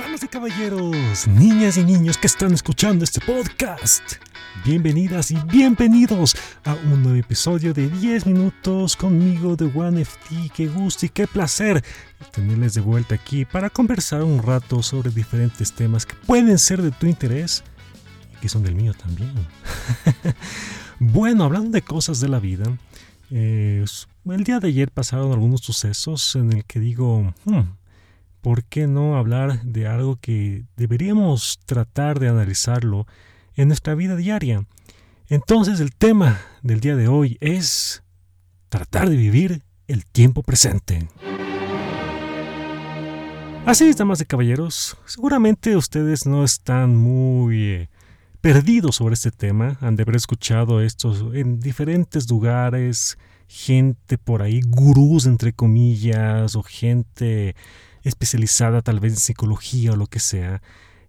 Damas y caballeros, niñas y niños que están escuchando este podcast, bienvenidas y bienvenidos a un nuevo episodio de 10 minutos conmigo de OneFT. Qué gusto y qué placer tenerles de vuelta aquí para conversar un rato sobre diferentes temas que pueden ser de tu interés y que son del mío también. bueno, hablando de cosas de la vida, eh, el día de ayer pasaron algunos sucesos en el que digo, hmm, ¿por qué no hablar de algo que deberíamos tratar de analizarlo en nuestra vida diaria? Entonces el tema del día de hoy es tratar de vivir el tiempo presente. Así es, damas y caballeros, seguramente ustedes no están muy eh, perdidos sobre este tema, han de haber escuchado esto en diferentes lugares, gente por ahí, gurús entre comillas, o gente especializada tal vez en psicología o lo que sea,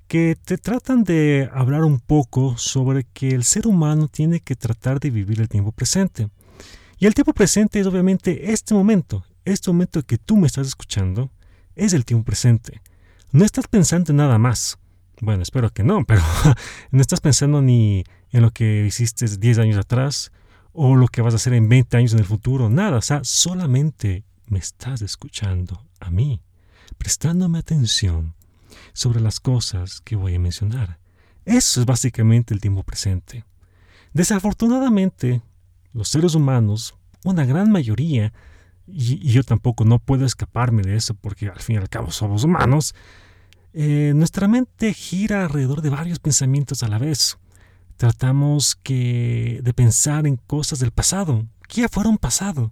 que te tratan de hablar un poco sobre que el ser humano tiene que tratar de vivir el tiempo presente. Y el tiempo presente es obviamente este momento, este momento que tú me estás escuchando, es el tiempo presente. No estás pensando en nada más. Bueno, espero que no, pero no estás pensando ni en lo que hiciste 10 años atrás o lo que vas a hacer en 20 años en el futuro, nada, o sea, solamente me estás escuchando a mí prestándome atención sobre las cosas que voy a mencionar. Eso es básicamente el tiempo presente. Desafortunadamente, los seres humanos, una gran mayoría, y, yo tampoco no puedo escaparme de eso porque al fin y al cabo somos humanos, eh, nuestra mente gira alrededor de varios pensamientos a la vez. Tratamos que, de pensar en cosas del pasado, que ya fueron pasado,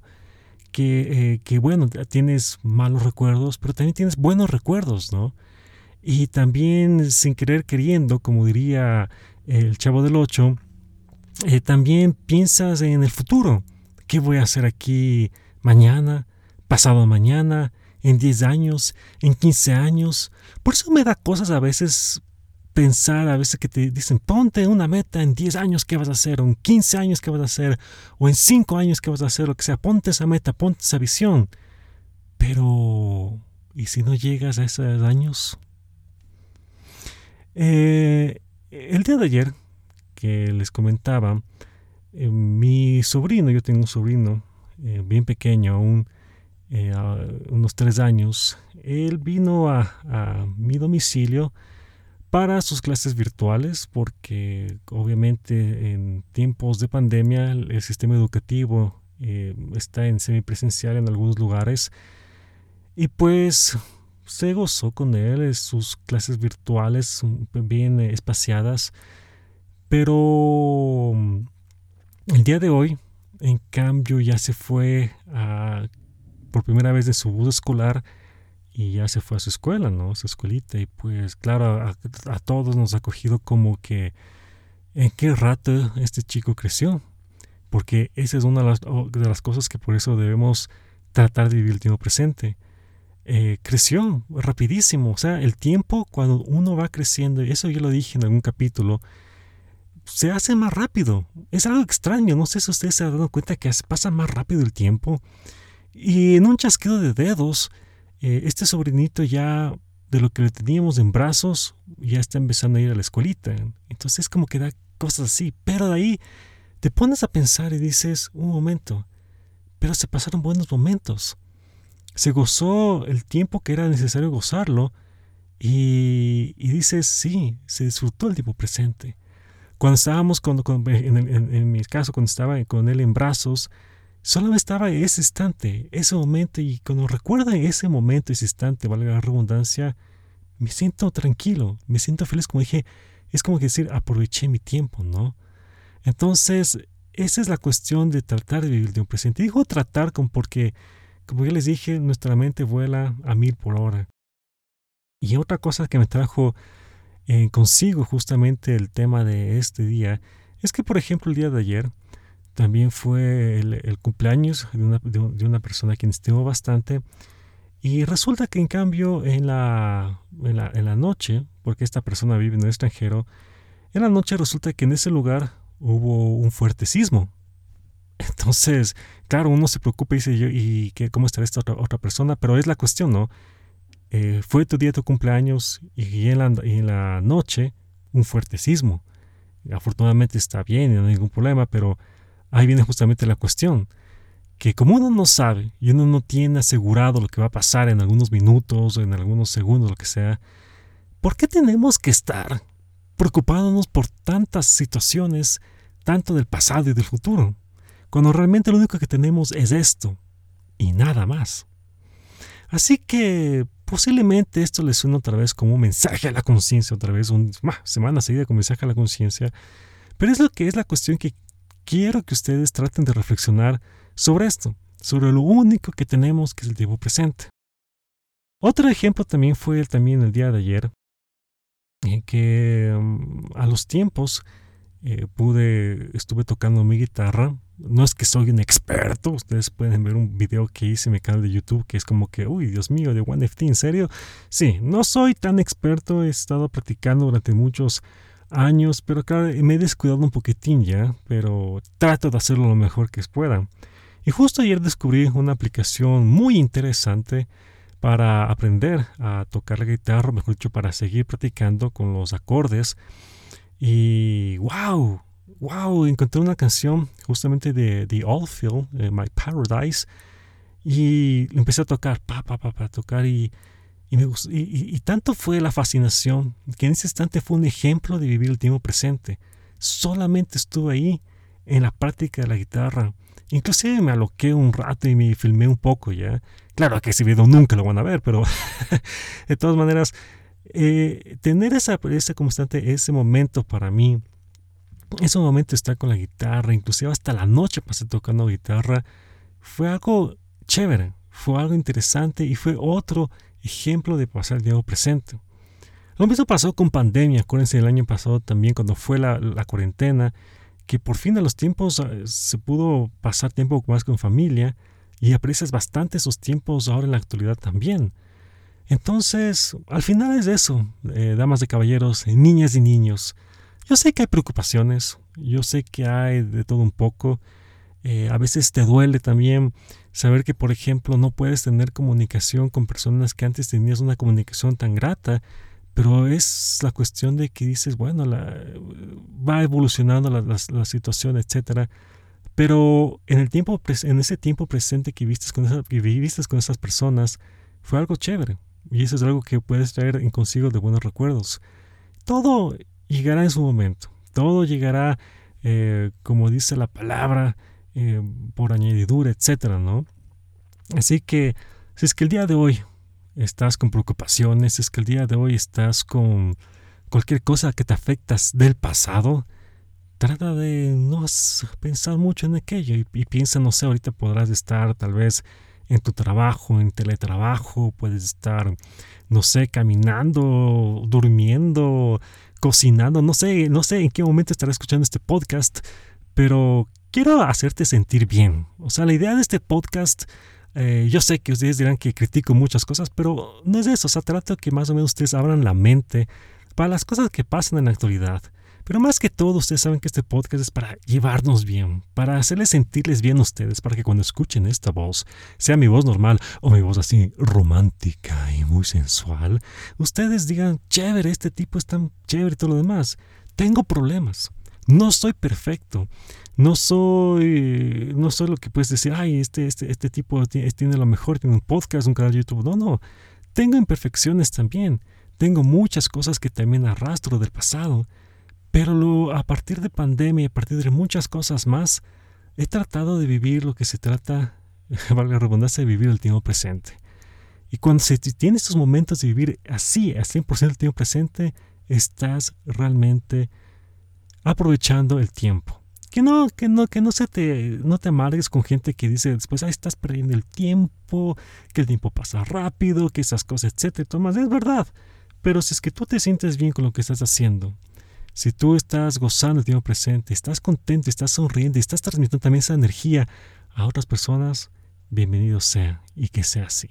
que, eh, bueno, tienes malos recuerdos, pero también tienes buenos recuerdos, ¿no? Y también sin querer queriendo, como diría el chavo del 8, eh, también piensas en el futuro. ¿Qué voy a hacer aquí mañana, pasado mañana, en 10 años, en 15 años? Por eso me da cosas a veces pensar a veces que te dicen, ponte una meta en 10 años que vas a hacer, o en 15 años que vas a hacer, o en 5 años que vas a hacer, lo que sea, ponte esa meta, ponte esa visión. Pero, ¿y si no llegas a esos años? Eh, el día de ayer, que les comentaba, eh, mi sobrino, yo tengo un sobrino eh, bien pequeño, aún unos 3 años, él vino a mi domicilio, para sus clases virtuales, porque obviamente en tiempos de pandemia el sistema educativo eh, está en semipresencial en algunos lugares. Y pues se gozó con él, sus clases virtuales bien espaciadas. Pero mm, el día de hoy, en cambio, ya se fue por primera vez de su bus escolar y ya se fue a su escuela, ¿no? Su escuelita. Y pues claro, a, todos nos ha cogido como que en qué rato este chico creció. Porque esa es una de las, cosas que por eso debemos tratar de vivir el tiempo presente. Eh, creció rapidísimo. O sea, el tiempo cuando uno va creciendo, y eso yo lo dije en algún capítulo, se hace más rápido. Es algo extraño. No sé si ustedes se han dado cuenta que pasa más rápido el tiempo. Y en un chasquido de dedos, eh, este sobrinito ya de lo que le teníamos en brazos ya está empezando a ir a la escuelita. Entonces como que da cosas así. Pero de ahí te pones a pensar y dices, un momento, pero se pasaron buenos momentos. Se gozó el tiempo que era necesario gozarlo y, dices, sí, se disfrutó el tiempo presente. Cuando estábamos, con, en, en, mi caso, cuando estaba con él en brazos, Solo estaba ese instante, ese momento, y cuando recuerda ese momento, ese instante, valga la redundancia, me siento tranquilo, me siento feliz, como dije, es como decir, aproveché mi tiempo, ¿no? Entonces, esa es la cuestión de tratar de vivir de un presente. Digo tratar con porque, como ya les dije, nuestra mente vuela a mil por hora. Y otra cosa que me trajo eh, consigo justamente el tema de este día es que, por ejemplo, el día de ayer, también fue el, cumpleaños de una, de, una, persona a quien estimo bastante. Y resulta que en cambio en la, en la, en la noche, porque esta persona vive en el extranjero, en la noche resulta que en ese lugar hubo un fuerte sismo. Entonces, claro, uno se preocupa y dice, ¿y qué, cómo estará esta otra, otra persona? Pero es la cuestión, ¿no? eh, fue tu día tu cumpleaños y en, la, y en la noche un fuerte sismo. Afortunadamente está bien no hay ningún problema, pero ahí viene justamente la cuestión. Que como uno no sabe y uno no tiene asegurado lo que va a pasar en algunos minutos, en algunos segundos, lo que sea, ¿por qué tenemos que estar preocupándonos por tantas situaciones, tanto del pasado y del futuro, cuando realmente lo único que tenemos es esto y nada más? Así que posiblemente esto les suena otra vez como un mensaje a la conciencia, otra vez, una semana seguida como mensaje a la conciencia, pero es lo que es la cuestión que quiero que ustedes traten de reflexionar sobre esto, sobre lo único que tenemos que es el tiempo presente. Otro ejemplo también fue también el día de ayer, en que mm, a los tiempos eh, pude, estuve tocando mi guitarra. No es que soy un experto, ustedes pueden ver un video que hice en mi canal de YouTube que es como que, uy, Dios mío, de OneFT, ¿en serio? Sí, no soy tan experto, he estado practicando durante muchos años, pero claro, me he descuidado un poquitín ya, pero trato de hacerlo lo mejor que pueda. Y justo ayer descubrí una aplicación muy interesante para aprender a tocar la guitarra, mejor dicho, para seguir practicando con los acordes y wow, wow, encontré una canción justamente de The Oldfield, My Paradise, y empecé a tocar, pa, pa, pa, pa, tocar y, y, tanto fue la fascinación que en ese instante fue un ejemplo de vivir el tiempo presente. Solamente estuve ahí en la práctica de la guitarra. Inclusive me aloqué un rato y me filmé un poco ya. Claro que ese video nunca lo van a ver, pero de todas maneras eh, tener esa, ese constante, ese momento para mí, ese momento de estar con la guitarra, inclusive hasta la noche pasé tocando guitarra, fue algo chévere, fue algo interesante y fue otro ejemplo de pasar el tiempo presente. Lo mismo pasó con pandemia, acuérdense el año pasado también cuando fue la, cuarentena, que por fin de los tiempos eh, se pudo pasar tiempo más con familia y aprecias bastante esos tiempos ahora en la actualidad también. Entonces, al final es eso, eh, damas de caballeros, niñas y niños. Yo sé que hay preocupaciones, yo sé que hay de todo un poco. Eh, a veces te duele también saber que, por ejemplo, no puedes tener comunicación con personas que antes tenías una comunicación tan grata, pero es la cuestión de que dices, bueno, la, va evolucionando la, situación, etcétera. Pero en el tiempo, en ese tiempo presente que viviste con, viviste con esas personas, fue algo chévere. Y eso es algo que puedes traer consigo de buenos recuerdos. Todo llegará en su momento. Todo llegará, eh, como dice la palabra, eh, por añadidura, etcétera, ¿no? Así que, si es que el día de hoy estás con preocupaciones, si es que el día de hoy estás con cualquier cosa que te afectas del pasado, trata de no pensar mucho en aquello y, y piensa, no sé, ahorita podrás estar tal vez en tu trabajo, en teletrabajo, puedes estar, no sé, caminando, durmiendo, cocinando, no sé, no sé en qué momento estarás escuchando este podcast, pero quiero hacerte sentir bien. O sea, la idea de este podcast, eh, yo sé que ustedes dirán que critico muchas cosas, pero no es eso, o sea, trato que más o menos ustedes abran la mente para las cosas que pasan en la actualidad. Pero más que todo, ustedes saben que este podcast es para llevarnos bien, para hacerles sentirles bien a ustedes, para que cuando escuchen esta voz, sea mi voz normal o mi voz así romántica y muy sensual, ustedes digan, chévere, este tipo es tan chévere y todo lo demás. Tengo problemas. No soy perfecto. No soy, no soy lo que puedes decir, ay, este, este, este tipo tiene, lo mejor, tiene un podcast, un canal de YouTube. No, no. Tengo imperfecciones también. Tengo muchas cosas que también arrastro del pasado pero a partir de pandemia, a partir de muchas cosas más, he tratado de vivir lo que se trata, valga la redundancia, de vivir el tiempo presente. Y cuando se tiene estos momentos de vivir así, al 100% del tiempo presente, estás realmente aprovechando el tiempo. Que no, que no, que no se te, no te amargues con gente que dice después, ahí estás perdiendo el tiempo, que el tiempo pasa rápido, que esas cosas, etcétera. Tomás, es verdad. Pero si es que tú te sientes bien con lo que estás haciendo, si tú estás gozando el tiempo presente, estás contento, estás sonriendo estás transmitiendo también esa energía a otras personas, bienvenido sea y que sea así.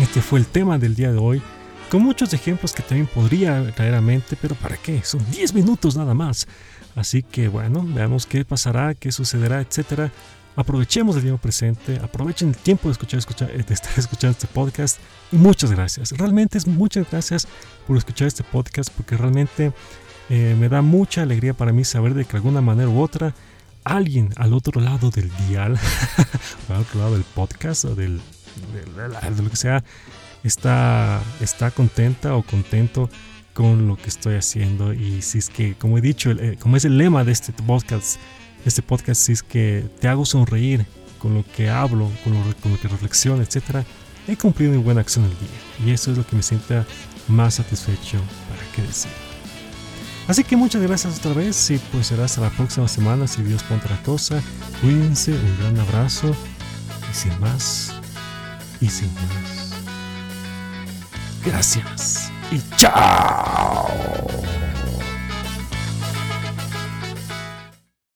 Este fue el tema del día de hoy, con muchos ejemplos que también podría traer a mente, pero ¿para qué? Son 10 minutos nada más. Así que bueno, veamos qué pasará, qué sucederá, etcétera. aprovechemos el tiempo presente, aprovechen el tiempo de escuchar, escuchar, de estar escuchando este podcast y muchas gracias. Realmente es muchas gracias por escuchar este podcast porque realmente eh, me da mucha alegría para mí saber de que de alguna manera u otra alguien al otro lado del dial, al otro lado del podcast o del, de lo que sea, está, está contenta o contento con lo que estoy haciendo. Y si es que, como he dicho, eh, como es el lema de este podcast, este podcast, si es que te hago sonreír con lo que hablo, con lo, con lo que reflexiono, etc., he cumplido mi buena acción el día. Y eso es lo que me sienta más satisfecho para qué decir. Así que muchas gracias otra vez y pues será hasta la próxima semana si Dios pone otra cosa. Cuídense, un gran abrazo y sin más y sin más. Gracias y chao.